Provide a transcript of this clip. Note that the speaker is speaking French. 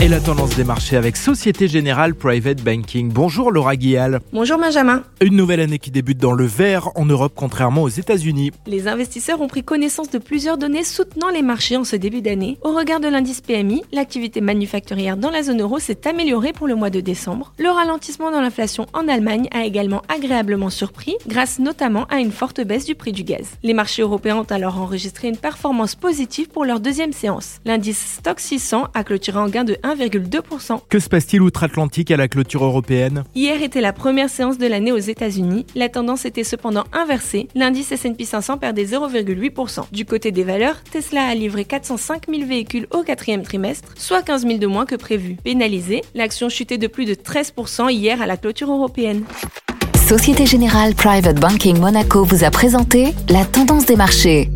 Et la tendance des marchés avec Société Générale Private Banking. Bonjour Laura Guial. Bonjour Benjamin. Une nouvelle année qui débute dans le vert en Europe contrairement aux États-Unis. Les investisseurs ont pris connaissance de plusieurs données soutenant les marchés en ce début d'année. Au regard de l'indice PMI, l'activité manufacturière dans la zone euro s'est améliorée pour le mois de décembre. Le ralentissement dans l'inflation en Allemagne a également agréablement surpris, grâce notamment à une forte baisse du prix du gaz. Les marchés européens ont alors enregistré une performance positive pour leur deuxième séance. L'indice Stock 600 a clôturé en gain de 1,2%. Que se passe-t-il outre-Atlantique à la clôture européenne? Hier était la première séance de l'année aux États-Unis. La tendance était cependant inversée. L'indice S&P 500 perdait 0,8%. Du côté des valeurs, Tesla a livré 405 000 véhicules au quatrième trimestre, soit 15 000 de moins que prévu. Pénalisée, l'action chutait de plus de 13% hier à la clôture européenne. Société Générale Private Banking Monaco vous a présenté la tendance des marchés.